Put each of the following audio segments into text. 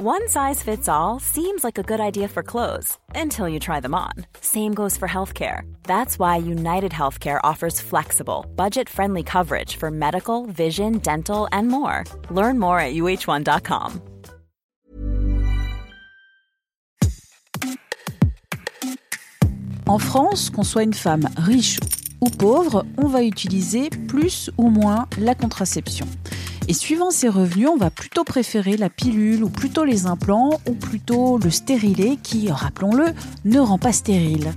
One size fits all seems like a good idea for clothes until you try them on. Same goes for healthcare. That's why United Healthcare offers flexible, budget friendly coverage for medical, vision, dental, and more. Learn more at uh1.com. En France, qu'on soit une femme riche ou pauvre, on va utiliser plus ou moins la contraception. Et suivant ses revenus, on va plutôt préférer la pilule ou plutôt les implants ou plutôt le stérilet qui, rappelons-le, ne rend pas stérile.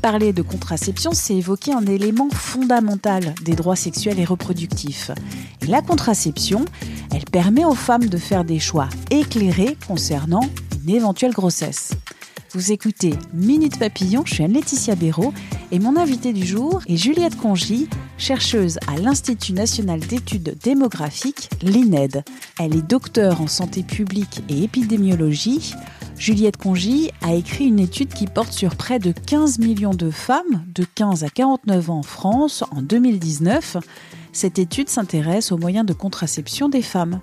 Parler de contraception, c'est évoquer un élément fondamental des droits sexuels et reproductifs. Et la contraception, elle permet aux femmes de faire des choix éclairés concernant une éventuelle grossesse. Vous écoutez Minute Papillon, je suis Anne-Laetitia Béraud et mon invité du jour est Juliette Congy, chercheuse à l'Institut national d'études démographiques, l'INED. Elle est docteure en santé publique et épidémiologie. Juliette Congy a écrit une étude qui porte sur près de 15 millions de femmes de 15 à 49 ans en France en 2019. Cette étude s'intéresse aux moyens de contraception des femmes.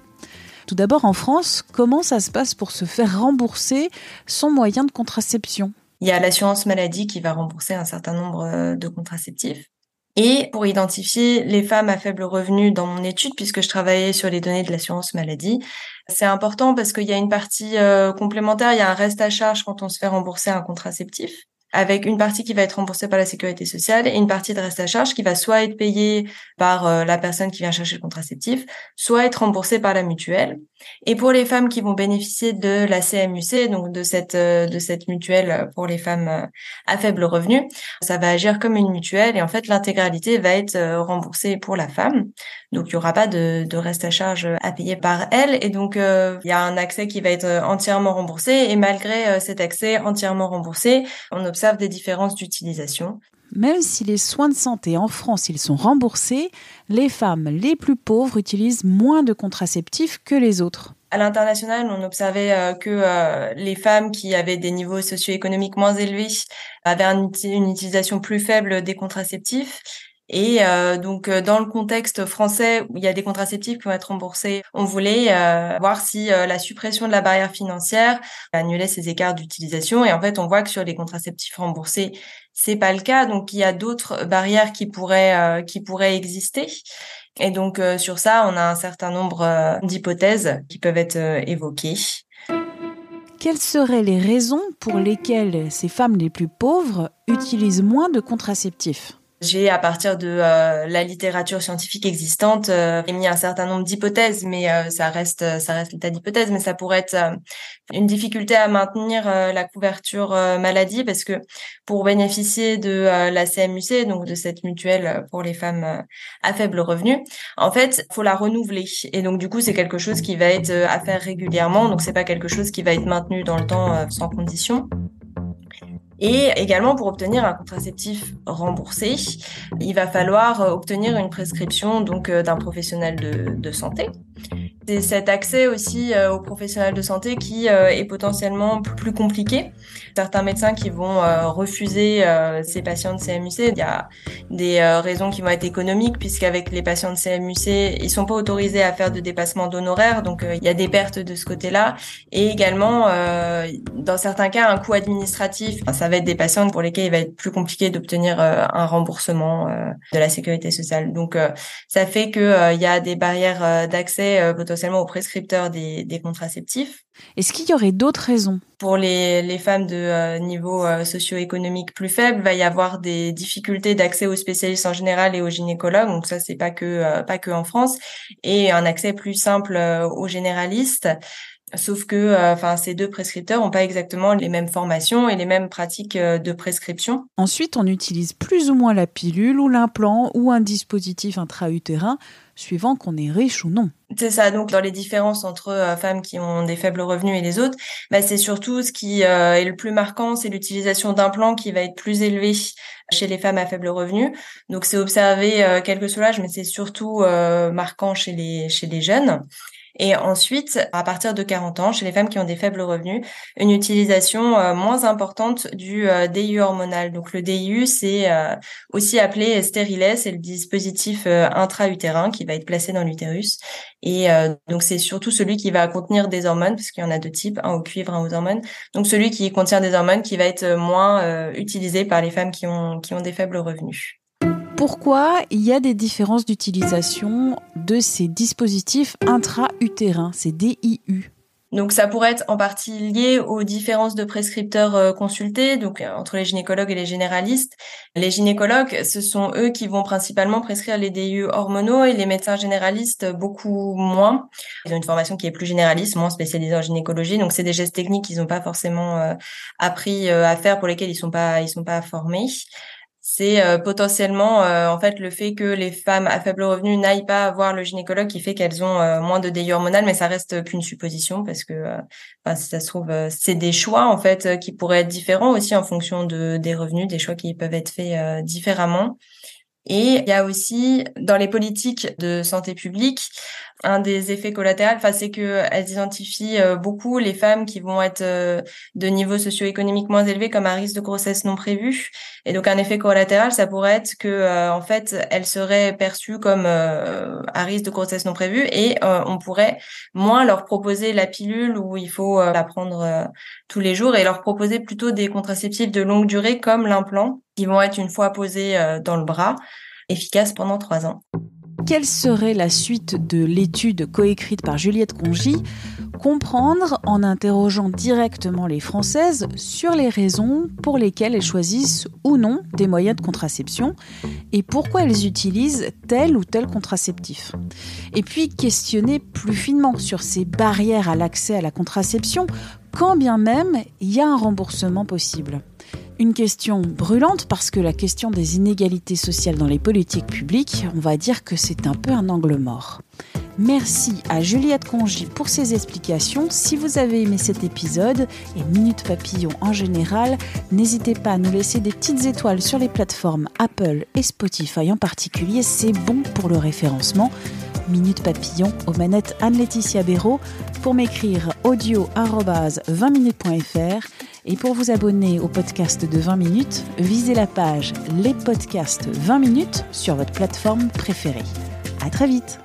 Tout d'abord, en France, comment ça se passe pour se faire rembourser son moyen de contraception? Il y a l'assurance maladie qui va rembourser un certain nombre euh, de contraceptifs. Et pour identifier les femmes à faible revenu dans mon étude, puisque je travaillais sur les données de l'assurance maladie, c'est important parce qu'il y a une partie euh, complémentaire, il y a un reste à charge quand on se fait rembourser un contraceptif avec une partie qui va être remboursée par la sécurité sociale et une partie de reste à charge qui va soit être payée par euh, la personne qui vient chercher le contraceptif, soit être remboursée par la mutuelle. Et pour les femmes qui vont bénéficier de la CMUC, donc de cette euh, de cette mutuelle pour les femmes euh, à faible revenu, ça va agir comme une mutuelle et en fait l'intégralité va être remboursée pour la femme. Donc il y aura pas de, de reste à charge à payer par elle et donc il y a un accès qui va être entièrement remboursé et malgré cet accès entièrement remboursé, on observe des différences d'utilisation. Même si les soins de santé en France ils sont remboursés, les femmes les plus pauvres utilisent moins de contraceptifs que les autres. À l'international, on observait euh, que euh, les femmes qui avaient des niveaux socio-économiques moins élevés avaient une utilisation plus faible des contraceptifs et euh, donc euh, dans le contexte français où il y a des contraceptifs qui vont être remboursés, on voulait euh, voir si la suppression de la barrière financière annulait ces écarts d'utilisation. Et en fait, on voit que sur les contraceptifs remboursés, c'est pas le cas. Donc il y a d'autres barrières qui pourraient qui pourraient exister. Et donc sur ça, on a un certain nombre d'hypothèses qui peuvent être évoquées. Quelles seraient les raisons pour lesquelles ces femmes les plus pauvres utilisent moins de contraceptifs j'ai, à partir de euh, la littérature scientifique existante, euh, émis un certain nombre d'hypothèses, mais euh, ça reste, ça reste l'état d'hypothèse. Mais ça pourrait être euh, une difficulté à maintenir la couverture maladie, parce que pour bénéficier de la CMUC, donc de cette mutuelle pour les femmes à faible revenu, en fait, faut la renouveler. Et donc du coup, c'est quelque chose qui va être à faire régulièrement. Donc c'est pas quelque chose qui va être maintenu dans le temps sans condition. Et également, pour obtenir un contraceptif remboursé, il va falloir euh, obtenir une prescription donc euh, d'un professionnel de, santé. C'est cet accès aussi euh, aux professionnels de santé qui est potentiellement plus compliqué. Certains médecins qui vont refuser ces patients de CMUC, il y a des raisons qui vont être économiques puisqu'avec les patients de CMUC, ils sont pas autorisés à faire de dépassement d'honoraires, donc il y a des pertes de ce côté-là. Et également, dans certains cas, un coût administratif. Ça va être des patients pour lesquels il va être plus compliqué d'obtenir euh, un remboursement euh, de la sécurité sociale. Donc, euh, ça fait que il y a des barrières d'accès potentiellement aux prescripteurs des, des contraceptifs. Est-ce qu'il y aurait d'autres raisons? Pour les, les femmes de niveau socio-économique plus faible, va y avoir des difficultés d'accès aux spécialistes en général et aux gynécologues. Donc ça, c'est pas que pas que en France, et un accès plus simple aux généralistes. Sauf que euh, enfin ces deux prescripteurs n'ont pas exactement les mêmes formations et les mêmes pratiques euh, de prescription. Ensuite, on utilise plus ou moins la pilule ou l'implant ou un dispositif intra-utérin suivant qu'on est riche ou non. C'est ça. Donc, dans les différences entre euh, femmes qui ont des faibles revenus et les autres, bah, c'est surtout ce qui est le plus marquant, c'est l'utilisation d'implants qui va être plus élevé chez les femmes à faible revenu. Donc, c'est observé quel que soit l'âge, mais c'est surtout marquant chez les chez les jeunes. Et ensuite, à partir de 40 ans, chez les femmes qui ont des faibles revenus, une utilisation euh, moins importante du euh, DIU hormonal. Donc le DIU, c'est euh, aussi appelé stérilet, c'est le dispositif intra-utérin qui va être placé dans l'utérus. Et donc c'est surtout celui qui va contenir des hormones, parce qu'il y en a deux types, un au cuivre, un aux hormones. Donc celui qui contient des hormones qui va être moins utilisé par les femmes qui ont, qui ont des faibles revenus. Pourquoi il y a des différences d'utilisation de ces dispositifs intra-utérins, ces DIU donc ça pourrait être en partie lié aux différences de prescripteurs euh, consultés, donc euh, entre les gynécologues et les généralistes. Les gynécologues, ce sont eux qui vont principalement prescrire les DIU hormonaux et les médecins généralistes beaucoup moins. Ils ont une formation qui est plus généraliste, moins spécialisée en gynécologie, donc c'est des gestes techniques qu'ils n'ont pas forcément euh, appris à faire pour lesquels ils sont pas ils sont pas formés c'est euh, potentiellement euh, en fait le fait que les femmes à faible revenu n'aillent pas voir le gynécologue qui fait qu'elles ont euh, moins de délai hormonal, mais ça reste qu'une supposition parce que ça se trouve c'est des choix en fait qui pourraient être différents aussi en fonction de des revenus, des choix qui peuvent être faits différemment. Et il y a aussi dans les politiques de santé publique un des effets collatéraux, enfin, c'est que elles identifient euh, beaucoup les femmes qui vont être euh, de niveau socio-économique moins élevé comme un risque de grossesse non prévu. Et donc, un effet collatéral, ça pourrait être que, euh, en fait, elles seraient perçues comme à risque de grossesse non prévue et on pourrait moins leur proposer la pilule où il faut la prendre tous les jours et leur proposer plutôt des contraceptifs de longue durée comme l'implant qui vont être une fois posés dans le bras efficaces pendant trois ans. Quelle serait la suite de l'étude coécrite par Juliette Congy? Comprendre en interrogeant directement les Françaises sur les raisons pour lesquelles elles choisissent ou non des moyens de contraception et pourquoi elles utilisent tel ou tel contraceptif. Et puis questionner plus finement sur ces barrières à l'accès à la contraception, quand bien même il y a un remboursement possible. Une question brûlante parce que la question des inégalités sociales dans les politiques publiques, on va dire que c'est un peu un angle mort. Merci à Juliette Congy pour ses explications. Si vous avez aimé cet épisode et Minute Papillon en général, n'hésitez pas à nous laisser des petites étoiles sur les plateformes Apple et Spotify en particulier. C'est bon pour le référencement. Minute Papillon aux manettes Anne-Laetitia Béraud pour m'écrire audio 20minutes.fr et pour vous abonner au podcast de 20 minutes, visez la page Les podcasts 20 minutes sur votre plateforme préférée. À très vite!